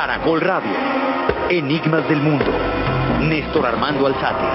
Caracol Radio. Enigmas del Mundo. Néstor Armando Alzate.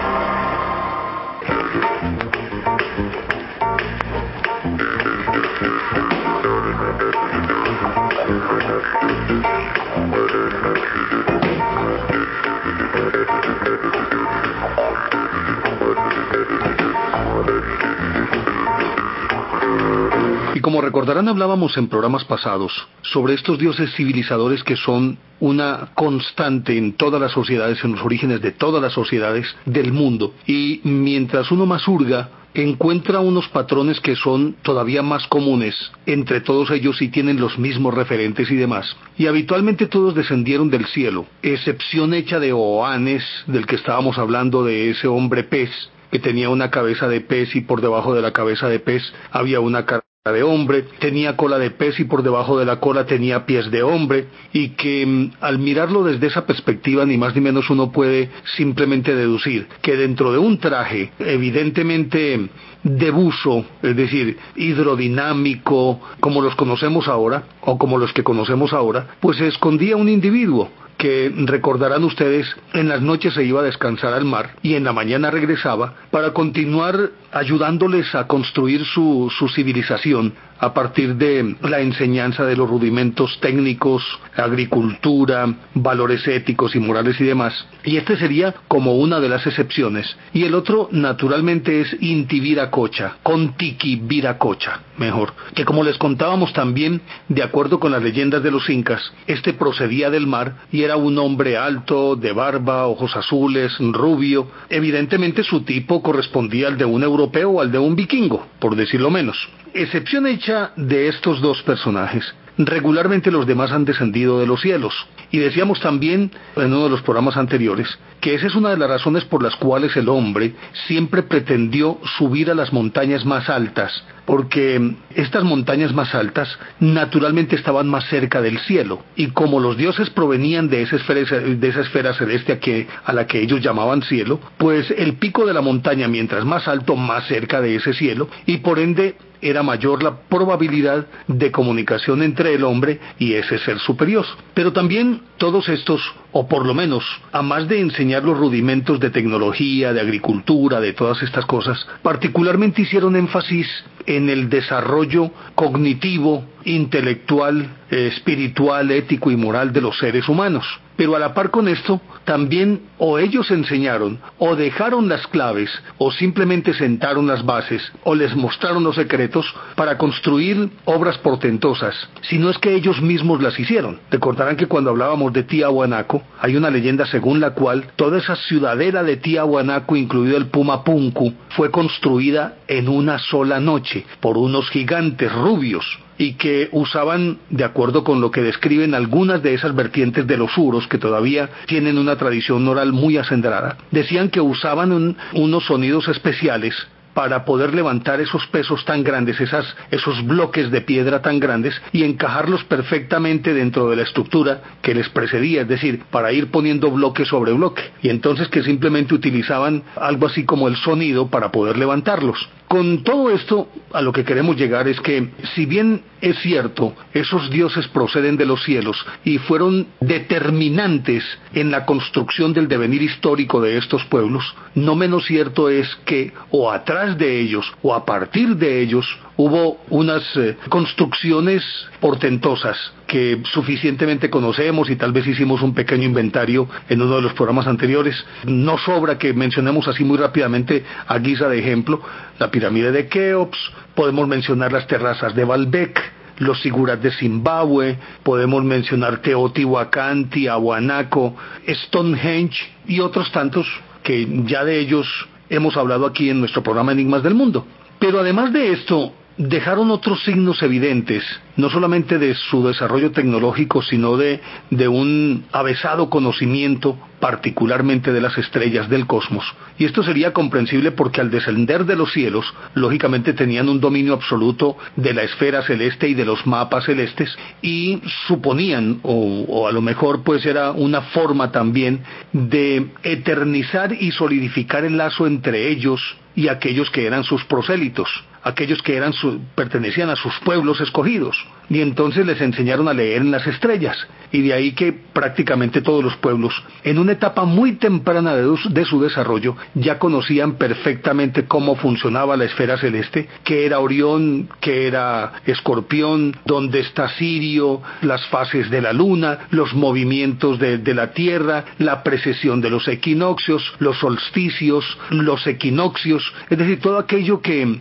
Como recordarán, hablábamos en programas pasados sobre estos dioses civilizadores que son una constante en todas las sociedades, en los orígenes de todas las sociedades del mundo. Y mientras uno más hurga, encuentra unos patrones que son todavía más comunes entre todos ellos y tienen los mismos referentes y demás. Y habitualmente todos descendieron del cielo, excepción hecha de Oanes, del que estábamos hablando de ese hombre pez, que tenía una cabeza de pez y por debajo de la cabeza de pez había una cara de hombre, tenía cola de pez y por debajo de la cola tenía pies de hombre, y que mm, al mirarlo desde esa perspectiva ni más ni menos uno puede simplemente deducir que dentro de un traje evidentemente de buzo, es decir, hidrodinámico, como los conocemos ahora, o como los que conocemos ahora, pues se escondía un individuo que recordarán ustedes, en las noches se iba a descansar al mar y en la mañana regresaba para continuar ayudándoles a construir su, su civilización a partir de la enseñanza de los rudimentos técnicos, agricultura, valores éticos y morales y demás. Y este sería como una de las excepciones. Y el otro, naturalmente, es Inti Viracocha, Contiki Viracocha, mejor. Que como les contábamos también, de acuerdo con las leyendas de los incas, este procedía del mar y era un hombre alto, de barba, ojos azules, rubio. Evidentemente su tipo correspondía al de un europeo o al de un vikingo, por decirlo menos. Excepción de estos dos personajes. Regularmente los demás han descendido de los cielos. Y decíamos también en uno de los programas anteriores que esa es una de las razones por las cuales el hombre siempre pretendió subir a las montañas más altas, porque estas montañas más altas naturalmente estaban más cerca del cielo. Y como los dioses provenían de esa esfera, celeste a la que ellos llamaban cielo, pues el pico de la montaña, mientras más alto, más cerca de ese cielo, y por ende era mayor la probabilidad de comunicación entre el hombre y ese ser superior. Pero también todos estos, o por lo menos, a más de enseñar los rudimentos de tecnología, de agricultura, de todas estas cosas, particularmente hicieron énfasis en el desarrollo cognitivo, intelectual, eh, espiritual, ético y moral de los seres humanos. Pero a la par con esto, también o ellos enseñaron, o dejaron las claves, o simplemente sentaron las bases, o les mostraron los secretos para construir obras portentosas, si no es que ellos mismos las hicieron. Recordarán que cuando hablábamos de Tiahuanaco, hay una leyenda según la cual toda esa ciudadela de Tiahuanaco, incluido el Pumapunku, fue construida en una sola noche por unos gigantes rubios y que usaban, de acuerdo con lo que describen algunas de esas vertientes de los uros, que todavía tienen una tradición oral muy acendrada, decían que usaban unos sonidos especiales para poder levantar esos pesos tan grandes, esas, esos bloques de piedra tan grandes y encajarlos perfectamente dentro de la estructura que les precedía, es decir, para ir poniendo bloque sobre bloque. Y entonces que simplemente utilizaban algo así como el sonido para poder levantarlos. Con todo esto, a lo que queremos llegar es que, si bien es cierto, esos dioses proceden de los cielos y fueron determinantes en la construcción del devenir histórico de estos pueblos, no menos cierto es que, o atrás de ellos, o a partir de ellos, hubo unas eh, construcciones portentosas que suficientemente conocemos y tal vez hicimos un pequeño inventario en uno de los programas anteriores. No sobra que mencionemos así muy rápidamente a guisa de ejemplo la pirámide de Keops, podemos mencionar las terrazas de Baalbek, los siguras de Zimbabue, podemos mencionar Teotihuacán, Tiahuanaco, Stonehenge y otros tantos que ya de ellos hemos hablado aquí en nuestro programa Enigmas del Mundo. Pero además de esto, dejaron otros signos evidentes, no solamente de su desarrollo tecnológico, sino de, de un avesado conocimiento, particularmente de las estrellas del cosmos. Y esto sería comprensible porque al descender de los cielos, lógicamente tenían un dominio absoluto de la esfera celeste y de los mapas celestes, y suponían, o, o a lo mejor pues era una forma también de eternizar y solidificar el lazo entre ellos y aquellos que eran sus prosélitos aquellos que eran pertenecían a sus pueblos escogidos. Y entonces les enseñaron a leer en las estrellas. Y de ahí que prácticamente todos los pueblos, en una etapa muy temprana de su desarrollo, ya conocían perfectamente cómo funcionaba la esfera celeste, que era Orión, que era Escorpión, dónde está Sirio, las fases de la luna, los movimientos de, la Tierra, la precesión de los equinoccios, los solsticios, los equinoccios, es decir, todo aquello que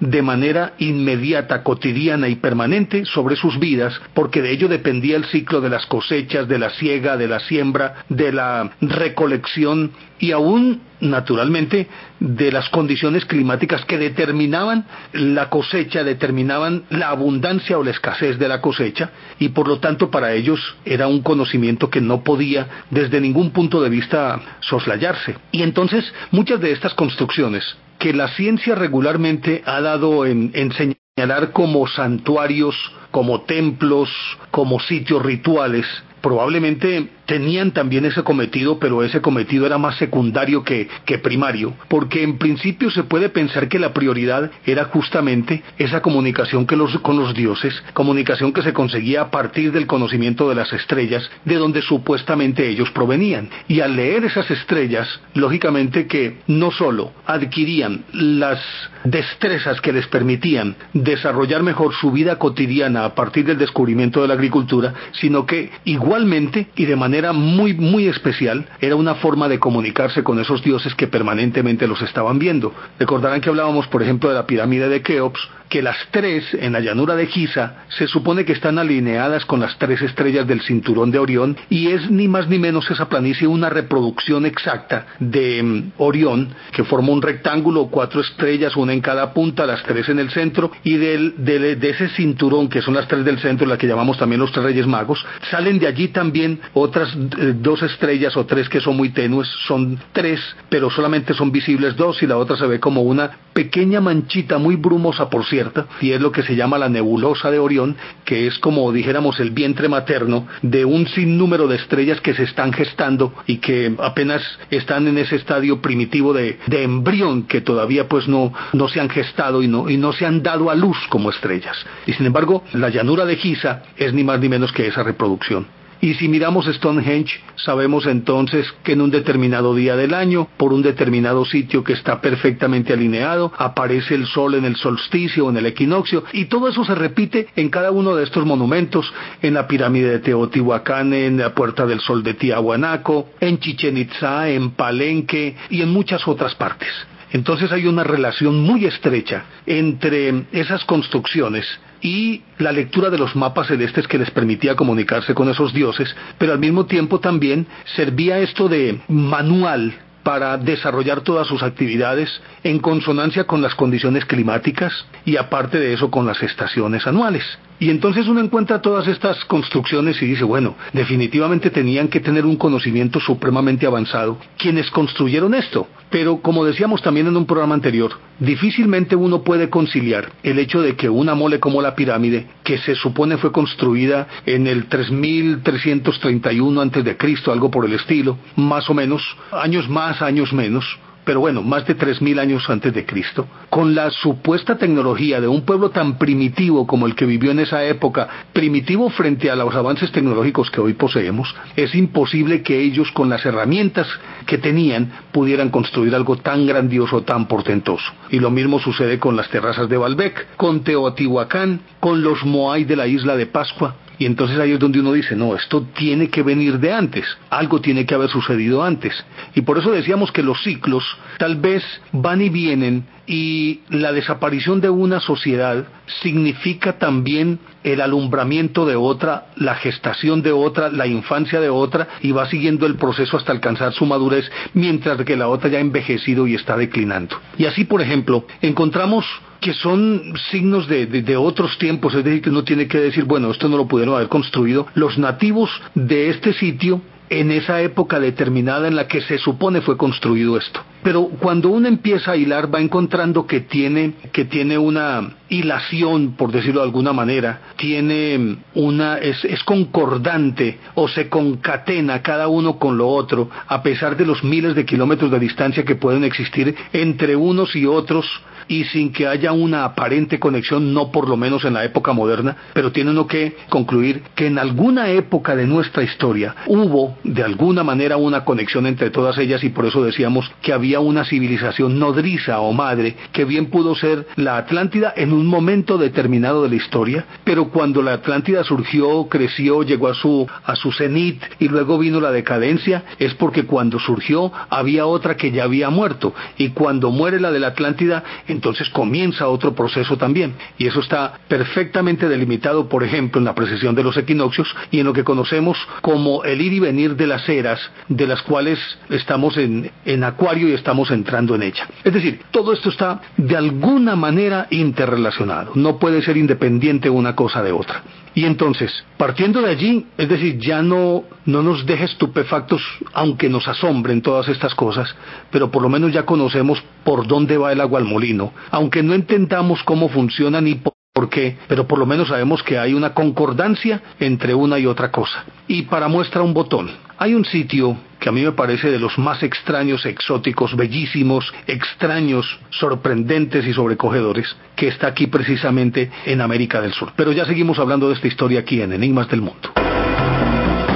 de manera inmediata, cotidiana y permanente sobre sus vidas, porque de ello dependía el ciclo de las cosechas, de la siega, de la siembra, de la recolección y aún, naturalmente, de las condiciones climáticas que determinaban la cosecha, determinaban la abundancia o la escasez de la cosecha, y por lo tanto para ellos era un conocimiento que no podía desde ningún punto de vista soslayarse. Y entonces muchas de estas construcciones que la ciencia regularmente ha dado en, en señalar como santuarios, como templos, como sitios rituales, probablemente tenían también ese cometido, pero ese cometido era más secundario que, primario, porque en principio se puede pensar que la prioridad era justamente esa comunicación que los, con los dioses, comunicación que se conseguía a partir del conocimiento de las estrellas, de donde supuestamente ellos provenían. Y al leer esas estrellas, lógicamente que no solo adquirían las destrezas que les permitían desarrollar mejor su vida cotidiana a partir del descubrimiento de la agricultura, sino que igualmente y de manera era muy, muy especial, era una forma de comunicarse con esos dioses que permanentemente los estaban viendo. Recordarán que hablábamos, por ejemplo, de la pirámide de Keops, que las tres en la llanura de Giza se supone que están alineadas con las tres estrellas del cinturón de Orión y es ni más ni menos esa planicie una reproducción exacta de mm, Orión que forma un rectángulo, cuatro estrellas, una en cada punta, las tres en el centro y del, de, ese cinturón que son las tres del centro, la que llamamos también los tres reyes magos, salen de allí también otras eh, dos estrellas o tres que son muy tenues, son tres, pero solamente son visibles dos y la otra se ve como una pequeña manchita muy brumosa por cierto, y es lo que se llama la nebulosa de Orión, que es como dijéramos el vientre materno de un sinnúmero de estrellas que se están gestando y que apenas están en ese estadio primitivo de, de embrión que todavía pues no, no se han gestado y no, y no se han dado a luz como estrellas. Y sin embargo, la llanura de Giza es ni más ni menos que esa reproducción. Y si miramos Stonehenge, sabemos entonces que en un determinado día del año, por un determinado sitio que está perfectamente alineado, aparece el sol en el solsticio o en el equinoccio, y todo eso se repite en cada uno de estos monumentos, en la pirámide de Teotihuacán, en la Puerta del Sol de Tiahuanaco, en Chichen Itza, en Palenque y en muchas otras partes. Entonces hay una relación muy estrecha entre esas construcciones y la lectura de los mapas celestes que les permitía comunicarse con esos dioses, pero al mismo tiempo también servía esto de manual para desarrollar todas sus actividades en consonancia con las condiciones climáticas y aparte de eso con las estaciones anuales. Y entonces uno encuentra todas estas construcciones y dice, bueno, definitivamente tenían que tener un conocimiento supremamente avanzado quienes construyeron esto. Pero como decíamos también en un programa anterior, difícilmente uno puede conciliar el hecho de que una mole como la pirámide, que se supone fue construida en el 3331 antes de Cristo, algo por el estilo, más o menos, años más, años menos, pero bueno, más de 3.000 años antes de Cristo, con la supuesta tecnología de un pueblo tan primitivo como el que vivió en esa época, primitivo frente a los avances tecnológicos que hoy poseemos, es imposible que ellos con las herramientas que tenían pudieran construir algo tan grandioso, tan portentoso. Y lo mismo sucede con las terrazas de Balbec, con Teotihuacán, con los Moai de la isla de Pascua, y entonces ahí es donde uno dice, no, esto tiene que venir de antes, algo tiene que haber sucedido antes. Y por eso decíamos que los ciclos tal vez van y vienen y la desaparición de una sociedad significa también el alumbramiento de otra, la gestación de otra, la infancia de otra, y va siguiendo el proceso hasta alcanzar su madurez, mientras que la otra ya ha envejecido y está declinando. Y así, por ejemplo, encontramos que son signos de, de, otros tiempos, es decir, que uno tiene que decir, bueno, esto no lo pudieron haber construido los nativos de este sitio en esa época determinada en la que se supone fue construido esto. Pero cuando uno empieza a hilar va encontrando que tiene, que tiene una hilación, por decirlo de alguna manera, tiene una, es, es concordante o se concatena cada uno con lo otro, a pesar de los miles de kilómetros de distancia que pueden existir entre unos y otros y sin que haya una aparente conexión, no por lo menos en la época moderna, pero tiene uno que concluir que en alguna época de nuestra historia hubo de alguna manera una conexión entre todas ellas y por eso decíamos que había una civilización nodriza o madre que bien pudo ser la Atlántida en un momento determinado de la historia, pero cuando la Atlántida surgió, creció, llegó a su a su cenit y luego vino la decadencia, es porque cuando surgió había otra que ya había muerto y cuando muere la de la Atlántida, entonces comienza otro proceso también. Y eso está perfectamente delimitado, por ejemplo, en la precesión de los equinoccios y en lo que conocemos como el ir y venir de las eras, de las cuales estamos en, en acuario y estamos entrando en ella. Es decir, todo esto está de alguna manera interrelacionado, no puede ser independiente una cosa de otra. Y entonces, partiendo de allí, es decir, ya no, no nos deje estupefactos, aunque nos asombren todas estas cosas, pero por lo menos ya conocemos por dónde va el agua al molino, aunque no entendamos cómo funciona ni por qué, pero por lo menos sabemos que hay una concordancia entre una y otra cosa. Y para muestra un botón, hay un sitio que a mí me parece de los más extraños, exóticos, bellísimos, extraños, sorprendentes y sobrecogedores, que está aquí precisamente en América del Sur. Pero ya seguimos hablando de esta historia aquí en Enigmas del Mundo.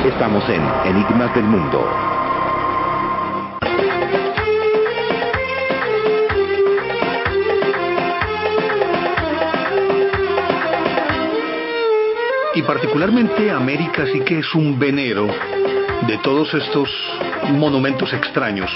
Estamos en Enigmas del Mundo. Particularmente América sí que es un venero de todos estos monumentos extraños.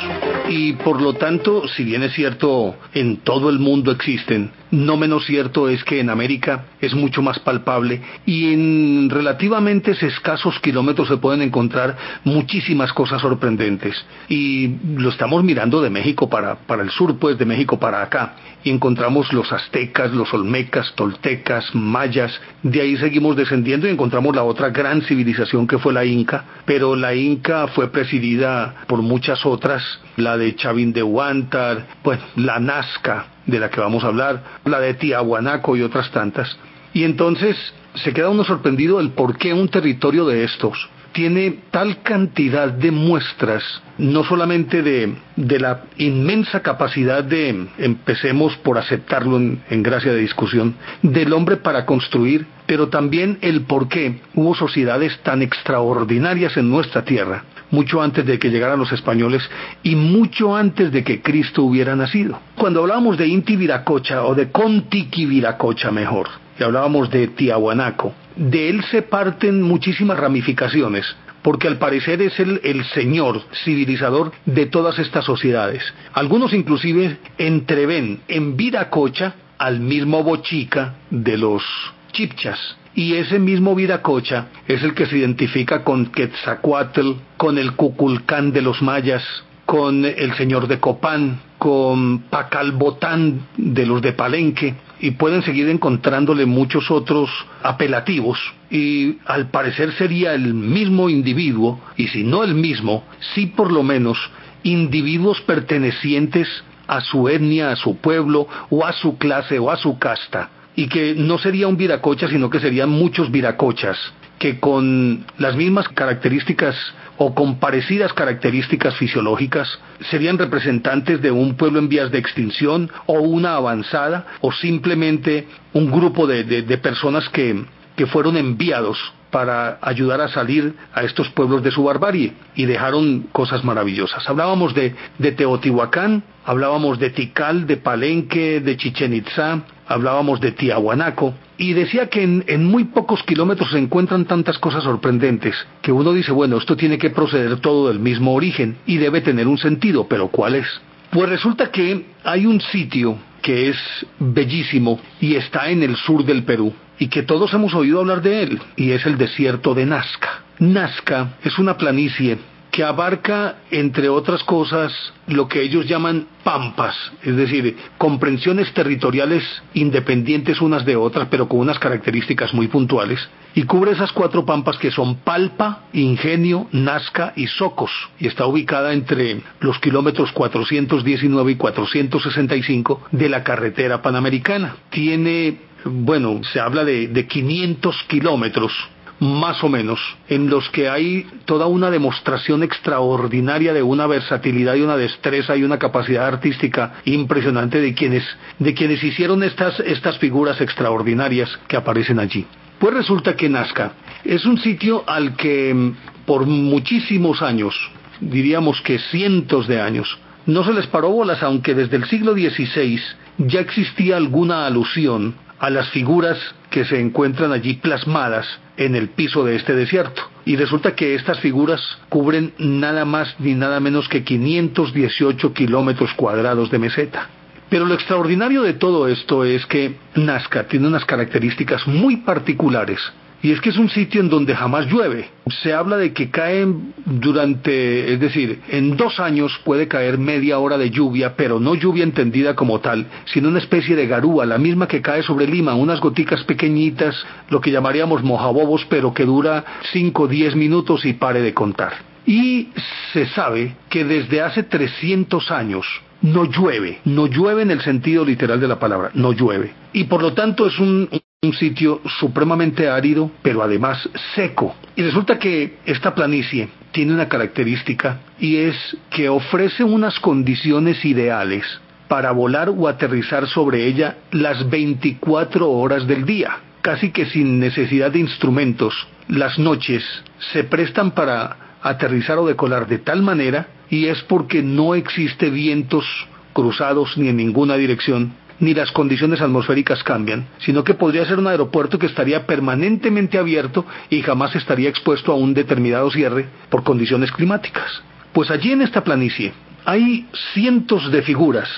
Y por lo tanto, si bien es cierto, en todo el mundo existen, no menos cierto es que en América es mucho más palpable y en relativamente escasos kilómetros se pueden encontrar muchísimas cosas sorprendentes. Y lo estamos mirando de México para, para el sur, pues de México para acá. Y encontramos los aztecas, los olmecas, toltecas, mayas. De ahí seguimos descendiendo y encontramos la otra gran civilización que fue la Inca. Pero la Inca fue presidida por muchas otras, la de Chavín de Huántar, pues la Nazca, de la que vamos a hablar, la de Tiahuanaco y otras tantas. Y entonces se queda uno sorprendido del por qué un territorio de estos tiene tal cantidad de muestras, no solamente de, de la inmensa capacidad de, empecemos por aceptarlo en, en gracia de discusión, del hombre para construir, pero también el por qué hubo sociedades tan extraordinarias en nuestra tierra, mucho antes de que llegaran los españoles y mucho antes de que Cristo hubiera nacido. Cuando hablábamos de Inti Viracocha o de Contiki Viracocha mejor, y hablábamos de Tiahuanaco, de él se parten muchísimas ramificaciones, porque al parecer es el, señor civilizador de todas estas sociedades. Algunos inclusive entreven en Viracocha al mismo Bochica de los chipchas. Y ese mismo Viracocha es el que se identifica con Quetzalcoatl, con el Cuculcán de los mayas, con el señor de Copán, con Pacalbotán de los de Palenque, y pueden seguir encontrándole muchos otros apelativos y al parecer sería el mismo individuo, y si no el mismo, sí por lo menos individuos pertenecientes a su etnia, a su pueblo, o a su clase, o a su casta, y que no sería un viracocha, sino que serían muchos viracochas, que con las mismas características o con parecidas características fisiológicas serían representantes de un pueblo en vías de extinción o una avanzada o simplemente un grupo de, de, personas que, que fueron enviados para ayudar a salir a estos pueblos de su barbarie y dejaron cosas maravillosas. Hablábamos de, de Teotihuacán, hablábamos de Tikal, de Palenque, de Chichen Itzá, hablábamos de Tiahuanaco, y decía que en, en, muy pocos kilómetros se encuentran tantas cosas sorprendentes que uno dice, bueno, esto tiene que proceder todo del mismo origen y debe tener un sentido, pero ¿cuál es? Pues resulta que hay un sitio que es bellísimo y está en el sur del Perú y que todos hemos oído hablar de él y es el desierto de Nazca. Nazca es una planicie que abarca, entre otras cosas, lo que ellos llaman pampas, es decir, comprensiones territoriales independientes unas de otras, pero con unas características muy puntuales, y cubre esas cuatro pampas que son Palpa, Ingenio, Nazca y Socos, y está ubicada entre los kilómetros 419 y 465 de la carretera panamericana. Tiene, bueno, se habla de, de 500 kilómetros más o menos, en los que hay toda una demostración extraordinaria de una versatilidad y una destreza y una capacidad artística impresionante de quienes, de quienes hicieron estas, estas figuras extraordinarias que aparecen allí. Pues resulta que Nazca es un sitio al que mm, por muchísimos años, diríamos que cientos de años, no se les paró bolas, aunque desde el siglo XVI ya existía alguna alusión a las figuras que se encuentran allí plasmadas en el piso de este desierto. Y resulta que estas figuras cubren nada más ni nada menos que 518 kilómetros cuadrados de meseta. Pero lo extraordinario de todo esto es que Nazca tiene unas características muy particulares y es que es un sitio en donde jamás llueve. Se habla de que caen durante, es decir, en dos años puede caer media hora de lluvia, pero no lluvia entendida como tal, sino una especie de garúa, la misma que cae sobre Lima, unas goticas pequeñitas, lo que llamaríamos mojabobos, pero que dura 5 o 10 minutos y pare de contar. Y se sabe que desde hace 300 años no llueve, no llueve en el sentido literal de la palabra, no llueve. Y por lo tanto es un, un sitio supremamente árido, pero además seco. Y resulta que esta planicie tiene una característica y es que ofrece unas condiciones ideales para volar o aterrizar sobre ella las 24 horas del día, casi que sin necesidad de instrumentos. Las noches se prestan para aterrizar o decolar de tal manera y es porque no existe vientos cruzados ni en ninguna dirección ni las condiciones atmosféricas cambian, sino que podría ser un aeropuerto que estaría permanentemente abierto y jamás estaría expuesto a un determinado cierre por condiciones climáticas. Pues allí en esta planicie hay cientos de figuras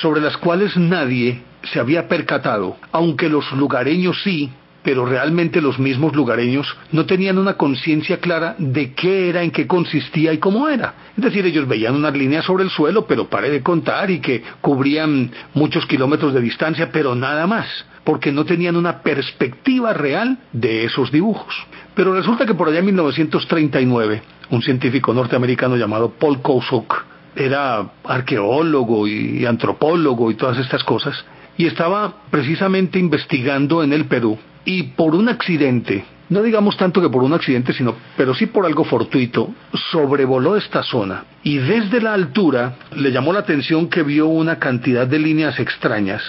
sobre las cuales nadie se había percatado, aunque los lugareños sí, pero realmente los mismos lugareños no tenían una conciencia clara de qué era, en qué consistía y cómo era. Es decir, ellos veían unas líneas sobre el suelo, pero pare de contar y que cubrían muchos kilómetros de distancia, pero nada más, porque no tenían una perspectiva real de esos dibujos. Pero resulta que por allá en 1939, un científico norteamericano llamado Paul Kosok, era arqueólogo y antropólogo y todas estas cosas, y estaba precisamente investigando en el Perú y por un accidente, no digamos tanto que por un accidente, sino, pero sí por algo fortuito, sobrevoló esta zona y desde la altura le llamó la atención que vio una cantidad de líneas extrañas.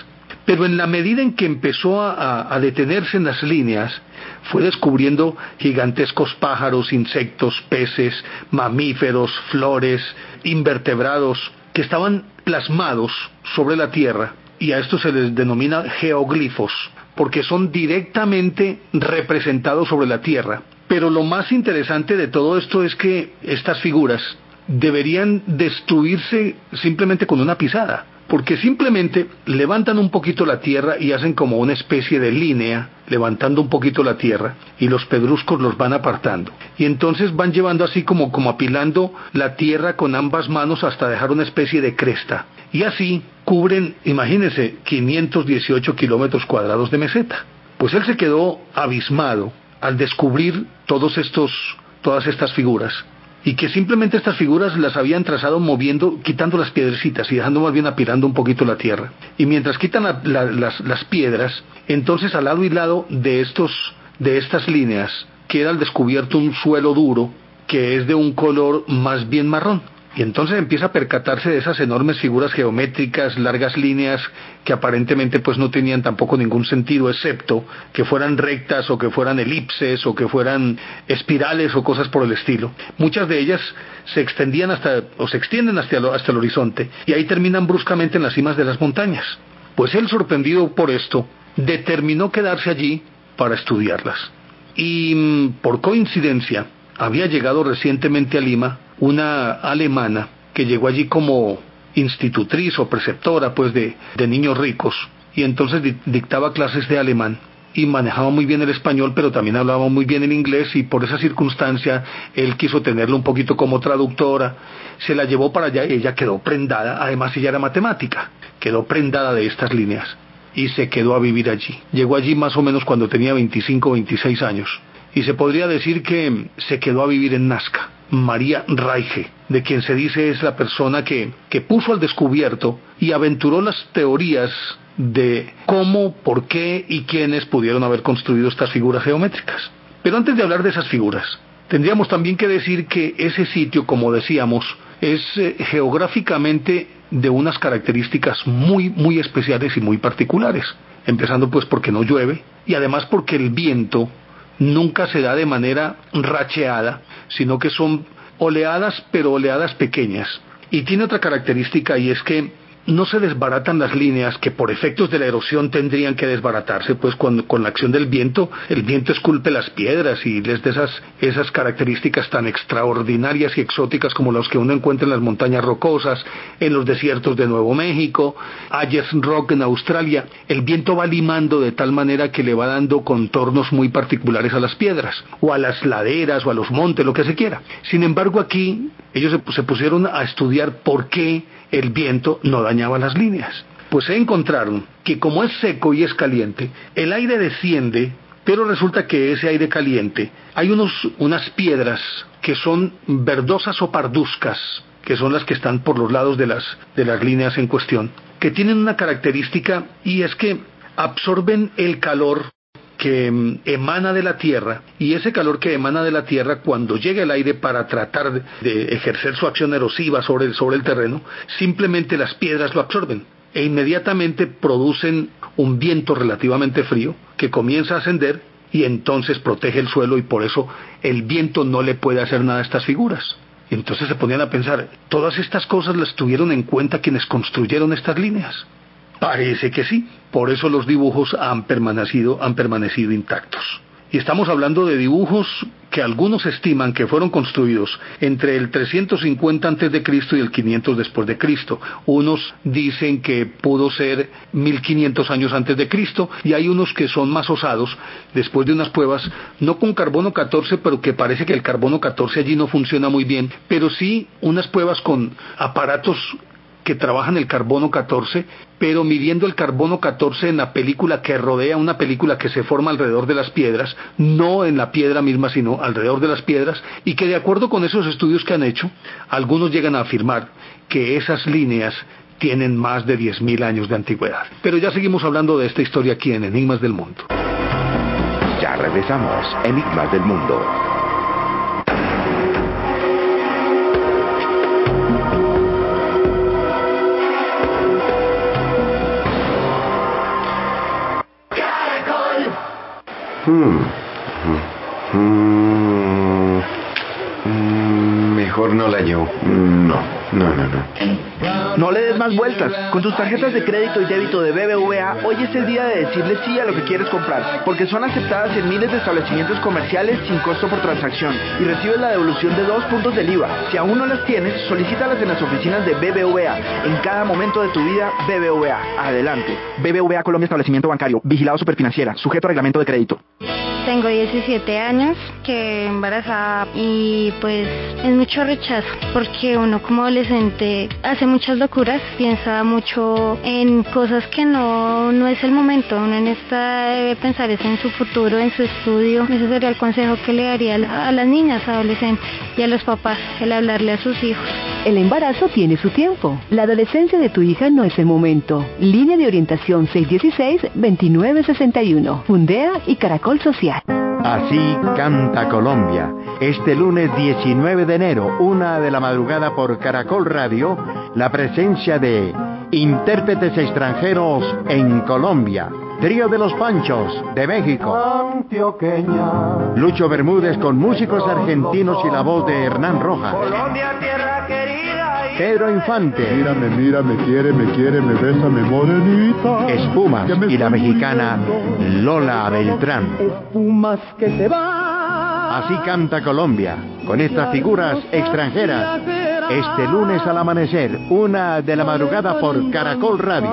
Pero en la medida en que empezó a, detenerse en las líneas, fue descubriendo gigantescos pájaros, insectos, peces, mamíferos, flores, invertebrados, que estaban plasmados sobre la tierra, y a esto se les denomina geoglifos, porque son directamente representados sobre la tierra. Pero lo más interesante de todo esto es que estas figuras deberían destruirse simplemente con una pisada, porque simplemente levantan un poquito la tierra y hacen como una especie de línea, levantando un poquito la tierra, y los pedruscos los van apartando. Y entonces van llevando así como, como apilando la tierra con ambas manos hasta dejar una especie de cresta. Y así cubren, imagínense, 518 kilómetros cuadrados de meseta. Pues él se quedó abismado al descubrir todos estos, todas estas figuras y que simplemente estas figuras las habían trazado moviendo, quitando las piedrecitas y dejando más bien apilando un poquito la tierra. Y mientras quitan las, las piedras, entonces al lado y lado de, estos, de estas líneas queda al descubierto un suelo duro que es de un color más bien marrón. Y entonces empieza a percatarse de esas enormes figuras geométricas, largas líneas que aparentemente pues no tenían tampoco ningún sentido, excepto que fueran rectas o que fueran elipses o que fueran espirales o cosas por el estilo. Muchas de ellas se extendían hasta o se extienden hasta el, hasta el horizonte y ahí terminan bruscamente en las cimas de las montañas. Pues él, sorprendido por esto, determinó quedarse allí para estudiarlas. Y mm, por coincidencia, había llegado recientemente a Lima una alemana que llegó allí como institutriz o preceptora pues de, niños ricos. Y entonces dictaba clases de alemán y manejaba muy bien el español, pero también hablaba muy bien el inglés y por esa circunstancia él quiso tenerlo un poquito como traductora, se la llevó para allá y ella quedó prendada, además ella era matemática, quedó prendada de estas líneas y se quedó a vivir allí. Llegó allí más o menos cuando tenía 25 o 26 años y se podría decir que se quedó a vivir en Nazca. María Reige, de quien se dice es la persona que, que puso al descubierto y aventuró las teorías de cómo, por qué y quiénes pudieron haber construido estas figuras geométricas. Pero antes de hablar de esas figuras, tendríamos también que decir que ese sitio, como decíamos, es eh, geográficamente de unas características muy, muy especiales y muy particulares. Empezando pues porque no llueve y además porque el viento nunca se da de manera racheada, sino que son oleadas, pero oleadas pequeñas. Y tiene otra característica y es que no se desbaratan las líneas que por efectos de la erosión tendrían que desbaratarse, pues con, con la acción del viento, el viento esculpe las piedras y les da esas, esas características tan extraordinarias y exóticas como las que uno encuentra en las montañas rocosas, en los desiertos de Nuevo México, Ayers Rock en Australia. El viento va limando de tal manera que le va dando contornos muy particulares a las piedras, o a las laderas, o a los montes, lo que se quiera. Sin embargo, aquí ellos se pusieron a estudiar por qué el viento no dañaba las líneas. Pues se encontraron que como es seco y es caliente, el aire desciende, pero resulta que ese aire caliente, hay unos, unas piedras que son verdosas o parduzcas, que son las que están por los lados de las, de las líneas en cuestión, que tienen una característica y es que absorben el calor que mm, emana de la Tierra y ese calor que emana de la Tierra cuando llega el aire para tratar de ejercer su acción erosiva sobre el, sobre el terreno, simplemente las piedras lo absorben e inmediatamente producen un viento relativamente frío que comienza a ascender y entonces protege el suelo y por eso el viento no le puede hacer nada a estas figuras. Entonces se ponían a pensar, todas estas cosas las tuvieron en cuenta quienes construyeron estas líneas. Parece que sí, por eso los dibujos han permanecido, han permanecido intactos. Y estamos hablando de dibujos que algunos estiman que fueron construidos entre el 350 antes de Cristo y el 500 después de Cristo. Unos dicen que pudo ser 1500 años antes de Cristo y hay unos que son más osados después de unas pruebas no con carbono 14, pero que parece que el carbono 14 allí no funciona muy bien, pero sí unas pruebas con aparatos que trabajan el carbono 14, pero midiendo el carbono 14 en la película que rodea una película que se forma alrededor de las piedras, no en la piedra misma, sino alrededor de las piedras, y que de acuerdo con esos estudios que han hecho, algunos llegan a afirmar que esas líneas tienen más de 10.000 años de antigüedad. Pero ya seguimos hablando de esta historia aquí en Enigmas del Mundo. Ya regresamos, Enigmas del Mundo. Hmm. Hmm. Hmm. Mejor no la llevo. No, no, no, no. No le des más vueltas. Con tus tarjetas de crédito y débito de BBVA, hoy es el día de decirle sí a lo que quieres comprar, porque son aceptadas en miles de establecimientos comerciales sin costo por transacción y recibes la devolución de dos puntos del IVA. Si aún no las tienes, solicítalas en las oficinas de BBVA. En cada momento de tu vida, BBVA. Adelante. BBVA Colombia Establecimiento Bancario. Vigilado Superfinanciera. Sujeto a reglamento de crédito. Tengo 17 años, que embarazada y pues es mucho rechazo porque uno como adolescente hace muchas locuras, piensa mucho en cosas que no, no es el momento, uno en esta debe pensar es en su futuro, en su estudio, ese sería el consejo que le daría a las niñas, adolescentes y a los papás, el hablarle a sus hijos. El embarazo tiene su tiempo. La adolescencia de tu hija no es el momento. Línea de orientación 616-2961. Fundea y Caracol Social. Así canta Colombia. Este lunes 19 de enero, una de la madrugada por Caracol Radio, la presencia de intérpretes extranjeros en Colombia. Trío de los Panchos, de México. Lucho Bermúdez con músicos argentinos y la voz de Hernán Rojas. Pedro Infante. Mírame, mira, me quiere, me quiere, me besa, me morenita. Espumas y la mexicana. Lola Beltrán. Espumas que se van. Así canta Colombia, con estas figuras extranjeras. Este lunes al amanecer, una de la madrugada por Caracol Radio.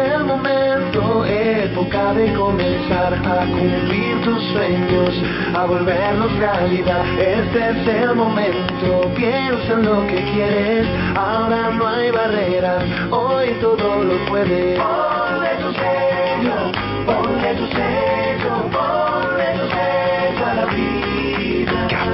Es el momento, época de comenzar a cumplir tus sueños, a volverlos realidad. Este es el momento, piensa en lo que quieres, ahora no hay barreras, hoy todo lo puedes. Ponle tu sello, ponle tu sello,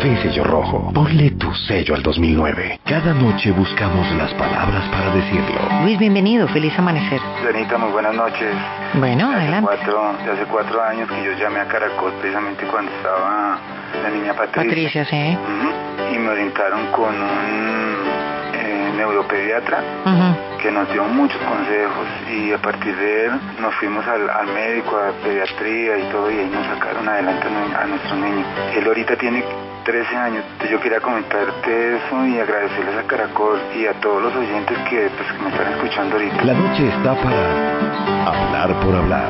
Café sello rojo. Ponle tu sello al 2009. Cada noche buscamos las palabras para decirlo. Luis, bienvenido. Feliz amanecer. Janita, muy buenas noches. Bueno, hace adelante. Cuatro, hace cuatro años que yo llamé a Caracol precisamente cuando estaba la niña Patricia. Patricia, sí. Ujú. Y me orientaron con un eh, neuropediatra Ujú. que nos dio muchos consejos y a partir de él nos fuimos al, al médico, a pediatría y todo y ahí nos sacaron adelante a nuestro niño. Él ahorita tiene 13 años, yo quería comentarte eso y agradecerles a Caracol y a todos los oyentes que, pues, que me están escuchando ahorita. La noche está para hablar por hablar.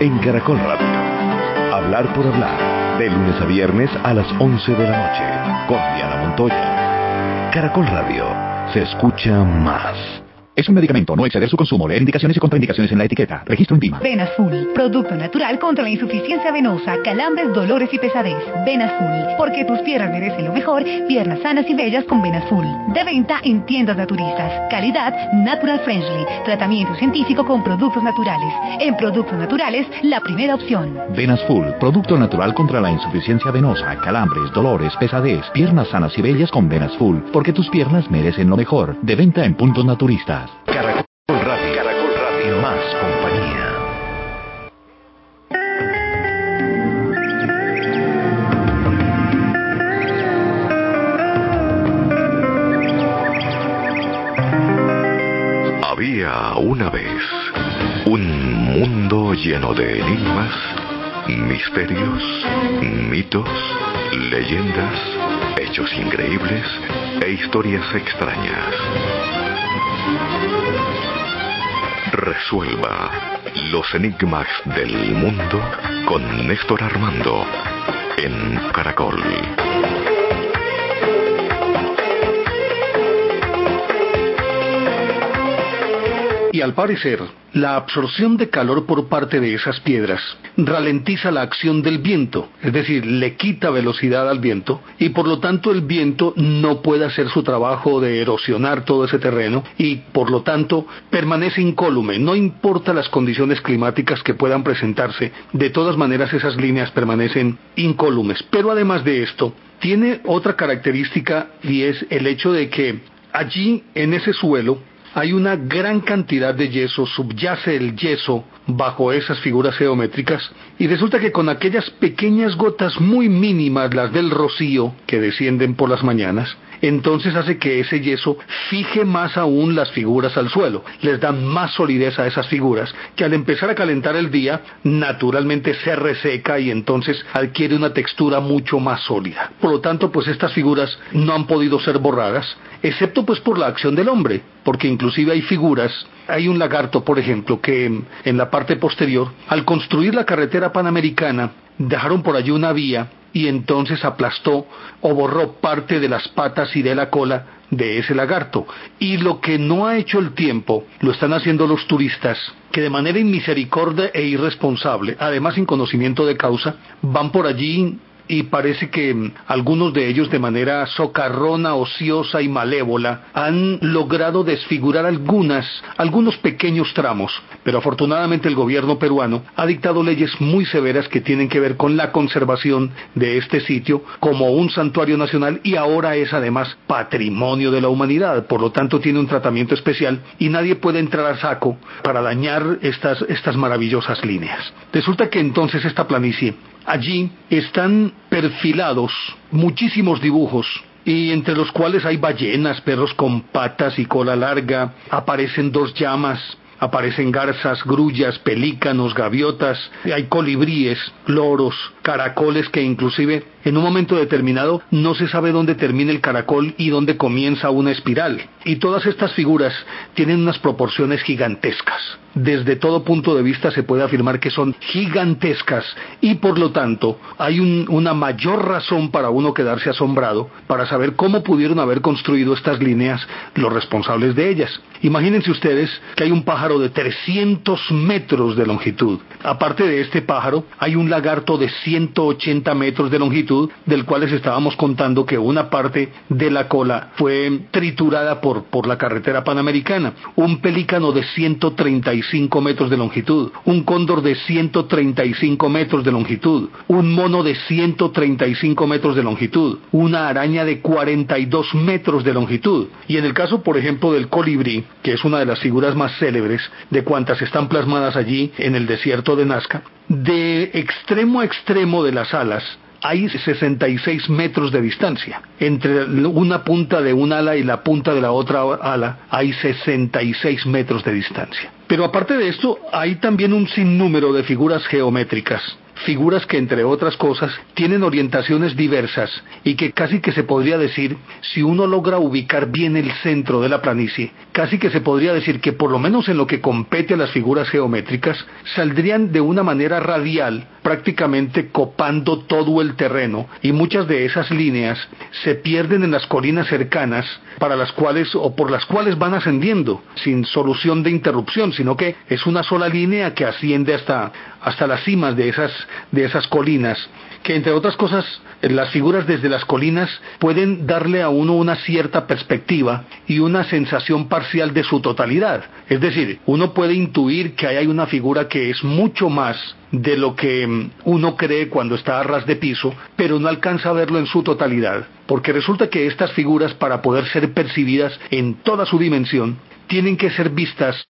En Caracol Radio. Hablar por hablar. De lunes a viernes a las 11 de la noche. Con Diana Montoya. Caracol Radio. Se escucha más. Es un medicamento, no exceder su consumo. Leer indicaciones y contraindicaciones en la etiqueta. Registro en PIMA. Venas Full, producto natural contra la insuficiencia venosa, calambres, dolores y pesadez. Venas Full, porque tus piernas merecen lo mejor, piernas sanas y bellas con Venas Full. De venta en tiendas naturistas. Calidad Natural Friendly. Tratamiento científico con productos naturales. En productos naturales, la primera opción. Venas Full, producto natural contra la insuficiencia venosa, calambres, dolores, pesadez, piernas sanas y bellas con Venas Full, porque tus piernas merecen lo mejor. De venta en puntos naturistas. Caracol Radio. Caracol Radio. Más compañía. Había una vez un mundo lleno de enigmas, misterios, mitos, leyendas, hechos increíbles e historias extrañas. Resuelva los enigmas del mundo con Néstor Armando en Caracol. Y al parecer, la absorción de calor por parte de esas piedras ralentiza la acción del viento, es decir, le quita velocidad al viento y por lo tanto el viento no puede hacer su trabajo de erosionar todo ese terreno y por lo tanto permanece incólume, no importa las condiciones climáticas que puedan presentarse, de todas maneras esas líneas permanecen incólumes. Pero además de esto, tiene otra característica y es el hecho de que allí en ese suelo hay una gran cantidad de yeso, subyace el yeso bajo esas figuras geométricas y resulta que con aquellas pequeñas gotas muy mínimas, las del rocío que descienden por las mañanas, entonces hace que ese yeso fije más aún las figuras al suelo, les da más solidez a esas figuras que al empezar a calentar el día naturalmente se reseca y entonces adquiere una textura mucho más sólida. Por lo tanto, pues estas figuras no han podido ser borradas, excepto pues por la acción del hombre, porque inclusive hay figuras, hay un lagarto por ejemplo que en la parte posterior, al construir la carretera panamericana, dejaron por allí una vía y entonces aplastó o borró parte de las patas y de la cola de ese lagarto. Y lo que no ha hecho el tiempo, lo están haciendo los turistas, que de manera inmisericordia e irresponsable, además sin conocimiento de causa, van por allí y parece que algunos de ellos de manera socarrona, ociosa y malévola han logrado desfigurar algunas, algunos pequeños tramos, pero afortunadamente el gobierno peruano ha dictado leyes muy severas que tienen que ver con la conservación de este sitio como un santuario nacional y ahora es además patrimonio de la humanidad, por lo tanto tiene un tratamiento especial y nadie puede entrar a saco para dañar estas, estas maravillosas líneas. Resulta que entonces esta planicie Allí están perfilados muchísimos dibujos y entre los cuales hay ballenas, perros con patas y cola larga, aparecen dos llamas, aparecen garzas, grullas, pelícanos, gaviotas, hay colibríes, loros, caracoles que inclusive en un momento determinado no se sabe dónde termina el caracol y dónde comienza una espiral. Y todas estas figuras tienen unas proporciones gigantescas. Desde todo punto de vista se puede afirmar que son gigantescas y por lo tanto hay un- una mayor razón para uno quedarse asombrado para saber cómo pudieron haber construido estas líneas los responsables de ellas. Imagínense ustedes que hay un pájaro de 300 metros de longitud. Aparte de este pájaro, hay un lagarto de 180 metros de longitud, del cual les estábamos contando que una parte de la cola fue triturada por, por la carretera panamericana. Un pelícano de 136 135 metros de longitud, un cóndor de 135 metros de longitud, un mono de 135 metros de longitud, una araña de 42 metros de longitud. Y en el caso, por ejemplo, del colibrí, que es una de las figuras más célebres de cuantas están plasmadas allí en el desierto de Nazca, de extremo a extremo de las alas hay 66 metros de distancia. Entre una punta de un ala y la punta de la otra ala hay 66 metros de distancia. Pero aparte de esto, hay también un sinnúmero de figuras geométricas figuras que entre otras cosas tienen orientaciones diversas y que casi que se podría decir, si uno logra ubicar bien el centro de la planicie, casi que se podría decir que por lo menos en lo que compete a las figuras geométricas, saldrían de una manera radial, prácticamente copando todo el terreno, y muchas de esas líneas se pierden en las colinas cercanas, para las cuales o por las cuales van ascendiendo, sin solución de interrupción, sino que es una sola línea que asciende hasta, hasta las cimas de esas, de esas colinas, que entre otras cosas las figuras desde las colinas pueden darle a uno una cierta perspectiva y una sensación parcial de su totalidad. Es decir, uno puede intuir que hay una figura que es mucho más de lo que mm, uno cree cuando está a ras de piso, pero no alcanza a verlo en su totalidad, porque resulta que estas figuras, para poder ser percibidas en toda su dimensión, tienen que ser vistas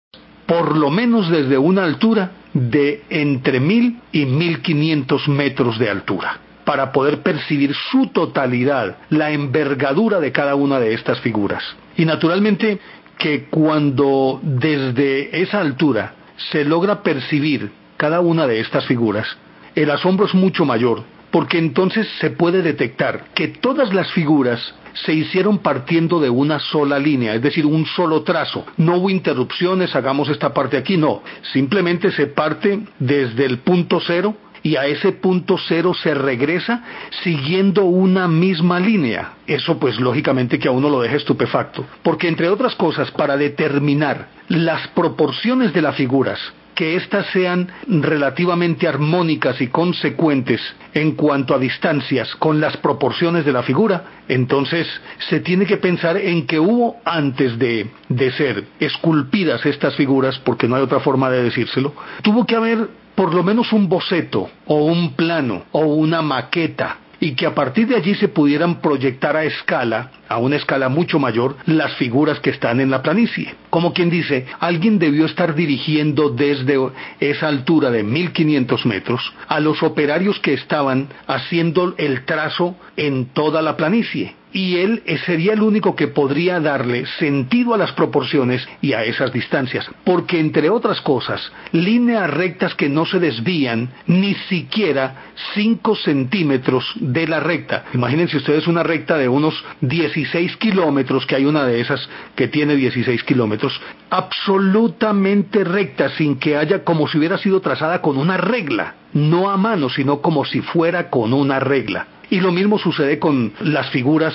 por lo menos desde una altura de entre mil y mil quinientos metros de altura para poder percibir su totalidad, la envergadura de cada una de estas figuras. Y naturalmente que cuando desde esa altura se logra percibir cada una de estas figuras, el asombro es mucho mayor, porque entonces se puede detectar que todas las figuras se hicieron partiendo de una sola línea, es decir, un solo trazo. No hubo interrupciones, hagamos esta parte aquí, no. Simplemente se parte desde el punto cero y a ese punto cero se regresa siguiendo una misma línea. Eso pues lógicamente que a uno lo deja estupefacto, porque entre otras cosas, para determinar las proporciones de las figuras, que éstas sean relativamente armónicas y consecuentes en cuanto a distancias con las proporciones de la figura, entonces se tiene que pensar en que hubo antes de, de ser esculpidas estas figuras, porque no hay otra forma de decírselo, tuvo que haber por lo menos un boceto o un plano o una maqueta y que a partir de allí se pudieran proyectar a escala, a una escala mucho mayor, las figuras que están en la planicie. Como quien dice, alguien debió estar dirigiendo desde esa altura de 1500 metros a los operarios que estaban haciendo el trazo en toda la planicie y él sería el único que podría darle sentido a las proporciones y a esas distancias, porque entre otras cosas, líneas rectas que no se desvían ni siquiera 5 centímetros de la recta. Imagínense ustedes una recta de unos 16 kilómetros, que hay una de esas que tiene 16 kilómetros, absolutamente recta, sin que haya como si hubiera sido trazada con una regla, no a mano, sino como si fuera con una regla. Y lo mismo sucede con las figuras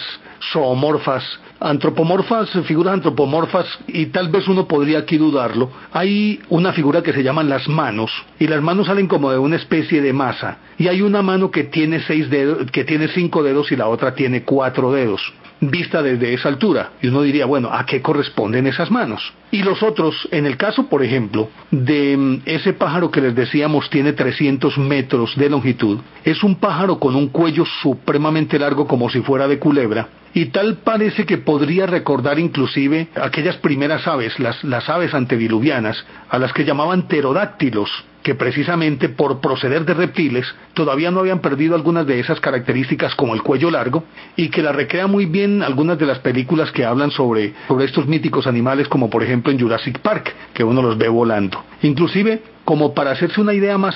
zoomorfas, antropomorfas, figuras antropomorfas, y tal vez uno podría aquí dudarlo. Hay una figura que se llaman las manos, y las manos salen como de una especie de masa, y hay una mano que tiene seis dedos, que tiene cinco dedos y la otra tiene cuatro dedos vista desde esa altura. Y uno diría, bueno, ¿a qué corresponden esas manos? Y los otros, en el caso, por ejemplo, de mm, ese pájaro que les decíamos tiene 300 metros de longitud, es un pájaro con un cuello supremamente largo como si fuera de culebra, y tal parece que podría recordar inclusive aquellas primeras aves, las, aves antediluvianas, a las que llamaban pterodáctilos, que precisamente por proceder de reptiles todavía no habían perdido algunas de esas características como el cuello largo y que la recrea muy bien algunas de las películas que hablan sobre, estos míticos animales como por ejemplo en Jurassic Park, que uno los ve volando. Inclusive como para hacerse una idea más,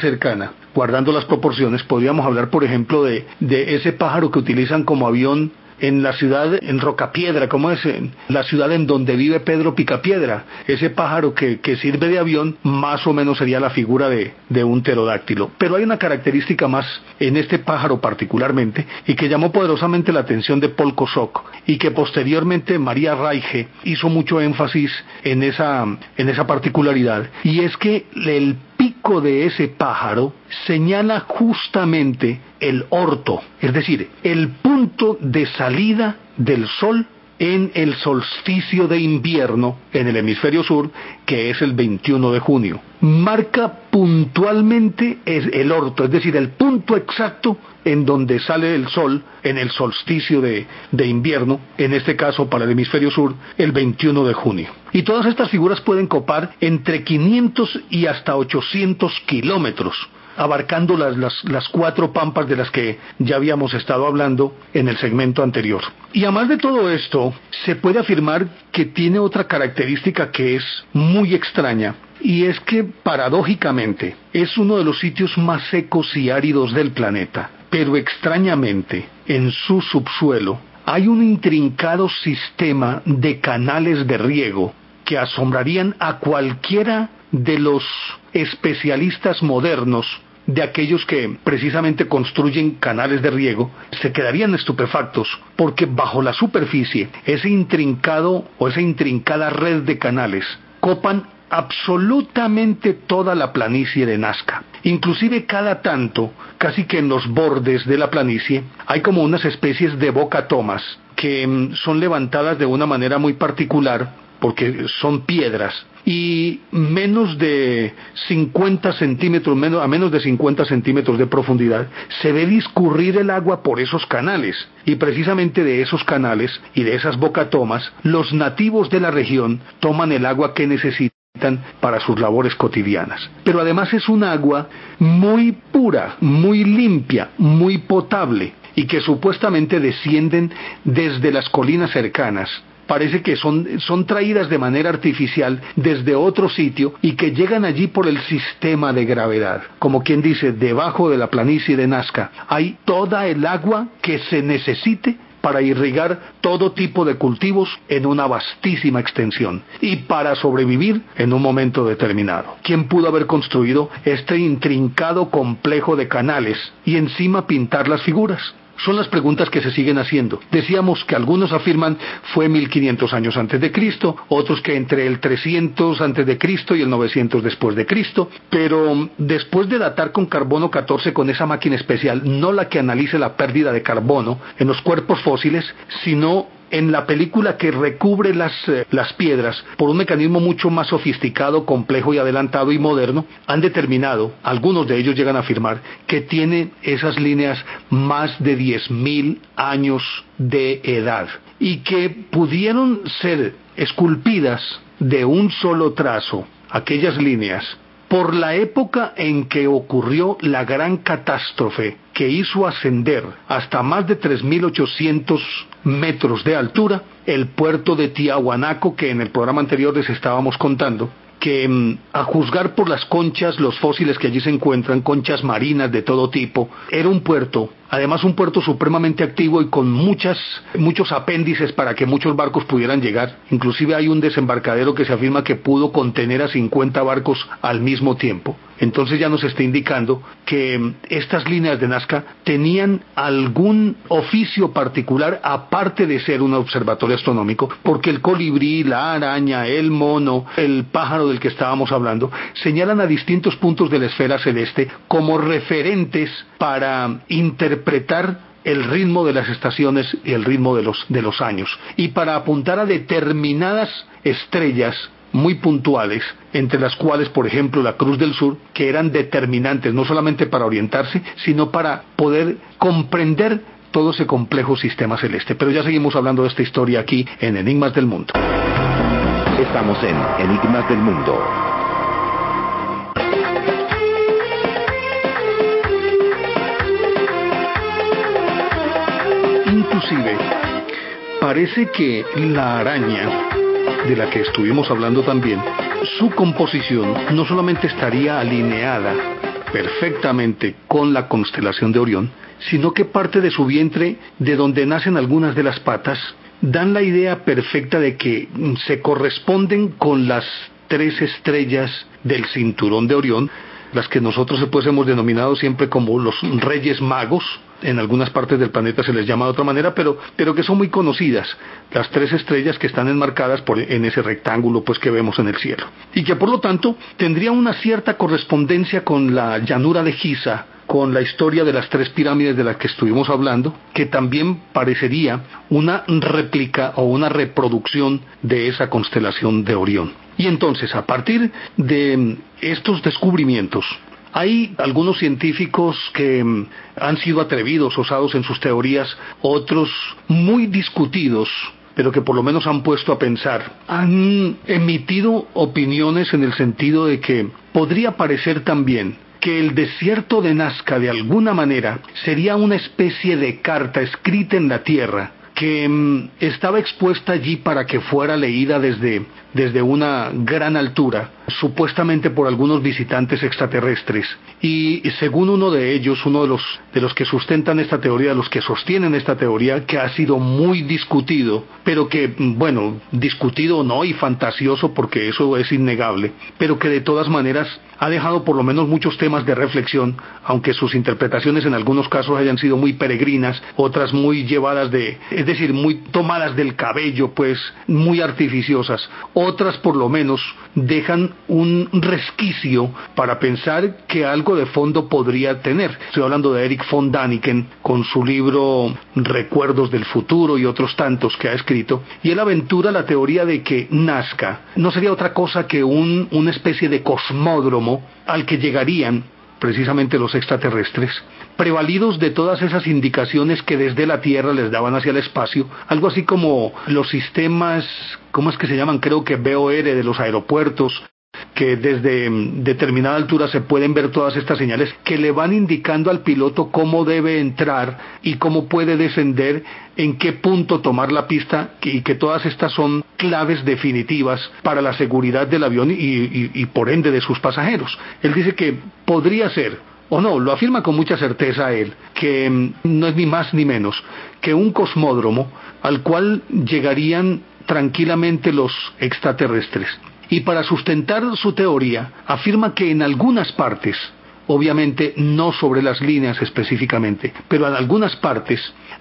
cercana, guardando las proporciones, podríamos hablar, por ejemplo, de ese pájaro que utilizan como avión en la ciudad, en Rocapiedra, como es la ciudad en donde vive Pedro Picapiedra. Ese pájaro que, que sirve de avión más o menos sería la figura de, de un pterodáctilo. Pero hay una característica más en este pájaro particularmente y que llamó poderosamente la atención de Paul Kosok y que posteriormente María Raige hizo mucho énfasis en esa, en esa particularidad y es que el pico de ese pájaro señala justamente el orto, es decir, el punto de salida del sol en el solsticio de invierno en el hemisferio sur, que es el 21 de junio. Marca puntualmente el orto, es decir, el punto exacto en donde sale el sol en el solsticio de, invierno, en este caso para el hemisferio sur, el 21 de junio. Y todas estas figuras pueden copar entre 500 y hasta 800 kilómetros abarcando las, las, las, cuatro pampas de las que ya habíamos estado hablando en el segmento anterior. Y además de todo esto, se puede afirmar que tiene otra característica que es muy extraña, y es que paradójicamente es uno de los sitios más secos y áridos del planeta, pero extrañamente en su subsuelo hay un intrincado sistema de canales de riego que asombrarían a cualquiera de los especialistas modernos de aquellos que precisamente construyen canales de riego, se quedarían estupefactos porque bajo la superficie ese intrincado o esa intrincada red de canales copan absolutamente toda la planicie de Nazca. Inclusive cada tanto, casi que en los bordes de la planicie, hay como unas especies de bocatomas que mm, son levantadas de una manera muy particular porque son piedras y menos de 50 centímetros, a menos de 50 centímetros de profundidad, se ve discurrir el agua por esos canales. Y precisamente de esos canales y de esas bocatomas, los nativos de la región toman el agua que necesitan para sus labores cotidianas. Pero además es un agua muy pura, muy limpia, muy potable y que supuestamente descienden desde las colinas cercanas parece que son, son traídas de manera artificial desde otro sitio y que llegan allí por el sistema de gravedad. Como quien dice, debajo de la planicie de Nazca hay toda el agua que se necesite para irrigar todo tipo de cultivos en una vastísima extensión y para sobrevivir en un momento determinado. ¿Quién pudo haber construido este intrincado complejo de canales y encima pintar las figuras? Son las preguntas que se siguen haciendo. Decíamos que algunos afirman fue 1500 años antes de Cristo, otros que entre el 300 antes de Cristo y el 900 después de Cristo, pero después de datar con carbono 14 con esa máquina especial, no la que analice la pérdida de carbono en los cuerpos fósiles, sino en la película que recubre las, eh, las piedras por un mecanismo mucho más sofisticado, complejo y adelantado y moderno, han determinado, algunos de ellos llegan a afirmar, que tiene esas líneas más de 10.000 años de edad y que pudieron ser esculpidas de un solo trazo, aquellas líneas, por la época en que ocurrió la gran catástrofe que hizo ascender hasta más de 3.800 metros de altura el puerto de Tiahuanaco que en el programa anterior les estábamos contando, que mm, a juzgar por las conchas, los fósiles que allí se encuentran, conchas marinas de todo tipo, era un puerto Además, un puerto supremamente activo y con muchas, muchos apéndices para que muchos barcos pudieran llegar. Inclusive hay un desembarcadero que se afirma que pudo contener a 50 barcos al mismo tiempo. Entonces ya nos está indicando que mm, estas líneas de Nazca tenían algún oficio particular aparte de ser un observatorio astronómico, porque el colibrí, la araña, el mono, el pájaro del que estábamos hablando, señalan a distintos puntos de la esfera celeste como referentes para interpretar el ritmo de las estaciones y el ritmo de los, de los años. Y para apuntar a determinadas estrellas muy puntuales, entre las cuales, por ejemplo, la Cruz del Sur, que eran determinantes no solamente para orientarse, sino para poder comprender todo ese complejo sistema celeste. Pero ya seguimos hablando de esta historia aquí en Enigmas del Mundo. Estamos en Enigmas del Mundo. Inclusive, parece que la araña, de la que estuvimos hablando también, su composición no solamente estaría alineada perfectamente con la constelación de Orión, sino que parte de su vientre, de donde nacen algunas de las patas, dan la idea perfecta de que se corresponden con las tres estrellas del cinturón de Orión, las que nosotros pues hemos denominado siempre como los reyes magos, en algunas partes del planeta se les llama de otra manera, pero, pero que son muy conocidas, las tres estrellas que están enmarcadas por, en ese rectángulo pues que vemos en el cielo. Y que por lo tanto tendría una cierta correspondencia con la llanura de Giza, con la historia de las tres pirámides de las que estuvimos hablando, que también parecería una réplica o una reproducción de esa constelación de Orión. Y entonces, a partir de estos descubrimientos, hay algunos científicos que mm, han sido atrevidos, osados en sus teorías, otros muy discutidos, pero que por lo menos han puesto a pensar. Han emitido opiniones en el sentido de que podría parecer también que el desierto de Nazca de alguna manera sería una especie de carta escrita en la tierra que mm, estaba expuesta allí para que fuera leída desde, desde una gran altura, supuestamente por algunos visitantes extraterrestres. Y según uno de ellos, uno de los, de los que sustentan esta teoría, de los que sostienen esta teoría, que ha sido muy discutido, pero que, mm, bueno, discutido no y fantasioso porque eso es innegable, pero que de todas maneras ha dejado por lo menos muchos temas de reflexión, aunque sus interpretaciones en algunos casos hayan sido muy peregrinas, otras muy llevadas de, es decir, muy tomadas del cabello, pues muy artificiosas. Otras por lo menos dejan un resquicio para pensar que algo de fondo podría tener. Estoy hablando de Eric von Daniken con su libro Recuerdos del futuro y otros tantos que ha escrito, y él aventura la teoría de que Nazca no sería otra cosa que un, una especie de cosmódromo al que llegarían precisamente los extraterrestres, prevalidos de todas esas indicaciones que desde la Tierra les daban hacia el espacio, algo así como los sistemas, ¿cómo es que se llaman? Creo que BOR de los aeropuertos, que desde determinada altura se pueden ver todas estas señales que le van indicando al piloto cómo debe entrar y cómo puede descender, en qué punto tomar la pista y que todas estas son claves definitivas para la seguridad del avión y, y por ende de sus pasajeros. Él dice que podría ser o no, lo afirma con mucha certeza él, que mm, no es ni más ni menos que un cosmódromo al cual llegarían tranquilamente los extraterrestres y para sustentar su teoría afirma que en algunas partes, obviamente no sobre las líneas específicamente, pero en algunas partes